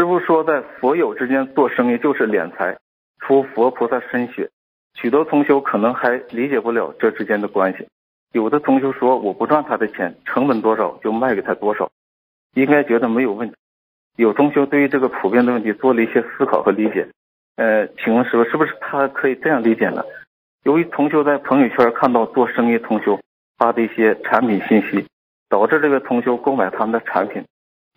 师傅说，在佛友之间做生意就是敛财，出佛菩萨身血。许多同修可能还理解不了这之间的关系。有的同修说，我不赚他的钱，成本多少就卖给他多少，应该觉得没有问题。有同修对于这个普遍的问题做了一些思考和理解。呃，请问师傅，是不是他可以这样理解呢？由于同修在朋友圈看到做生意同修发的一些产品信息，导致这个同修购买他们的产品。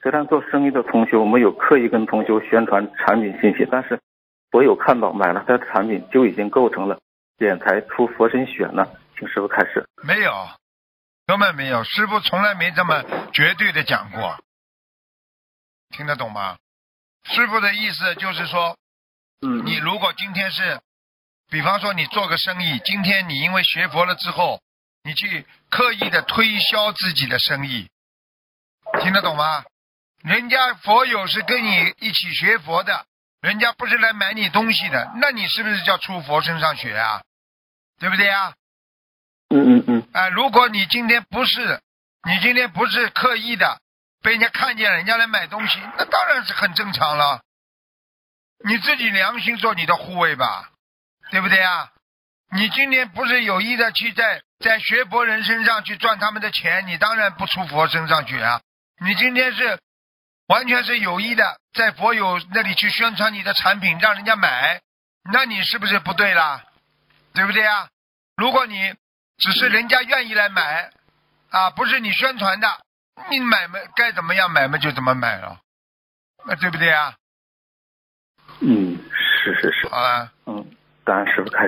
虽然做生意的同修没有刻意跟同学宣传产品信息，但是我有看到买了他的产品就已经构成了敛财出佛身血呢？请师傅开始。没有，根本没有，师傅从来没这么绝对的讲过，听得懂吗？师傅的意思就是说，嗯，你如果今天是，比方说你做个生意，今天你因为学佛了之后，你去刻意的推销自己的生意，听得懂吗？人家佛友是跟你一起学佛的，人家不是来买你东西的，那你是不是叫出佛身上学啊？对不对呀？嗯嗯嗯，啊，如果你今天不是，你今天不是刻意的被人家看见了，人家来买东西，那当然是很正常了。你自己良心做你的护卫吧，对不对啊？你今天不是有意的去在在学佛人身上去赚他们的钱，你当然不出佛身上去啊。你今天是完全是有意的在佛友那里去宣传你的产品，让人家买，那你是不是不对啦？对不对啊？如果你只是人家愿意来买，啊，不是你宣传的，你买嘛该怎么样买嘛就怎么买了，那对不对啊？嗯，是是是，好了。嗯，感恩师傅开始。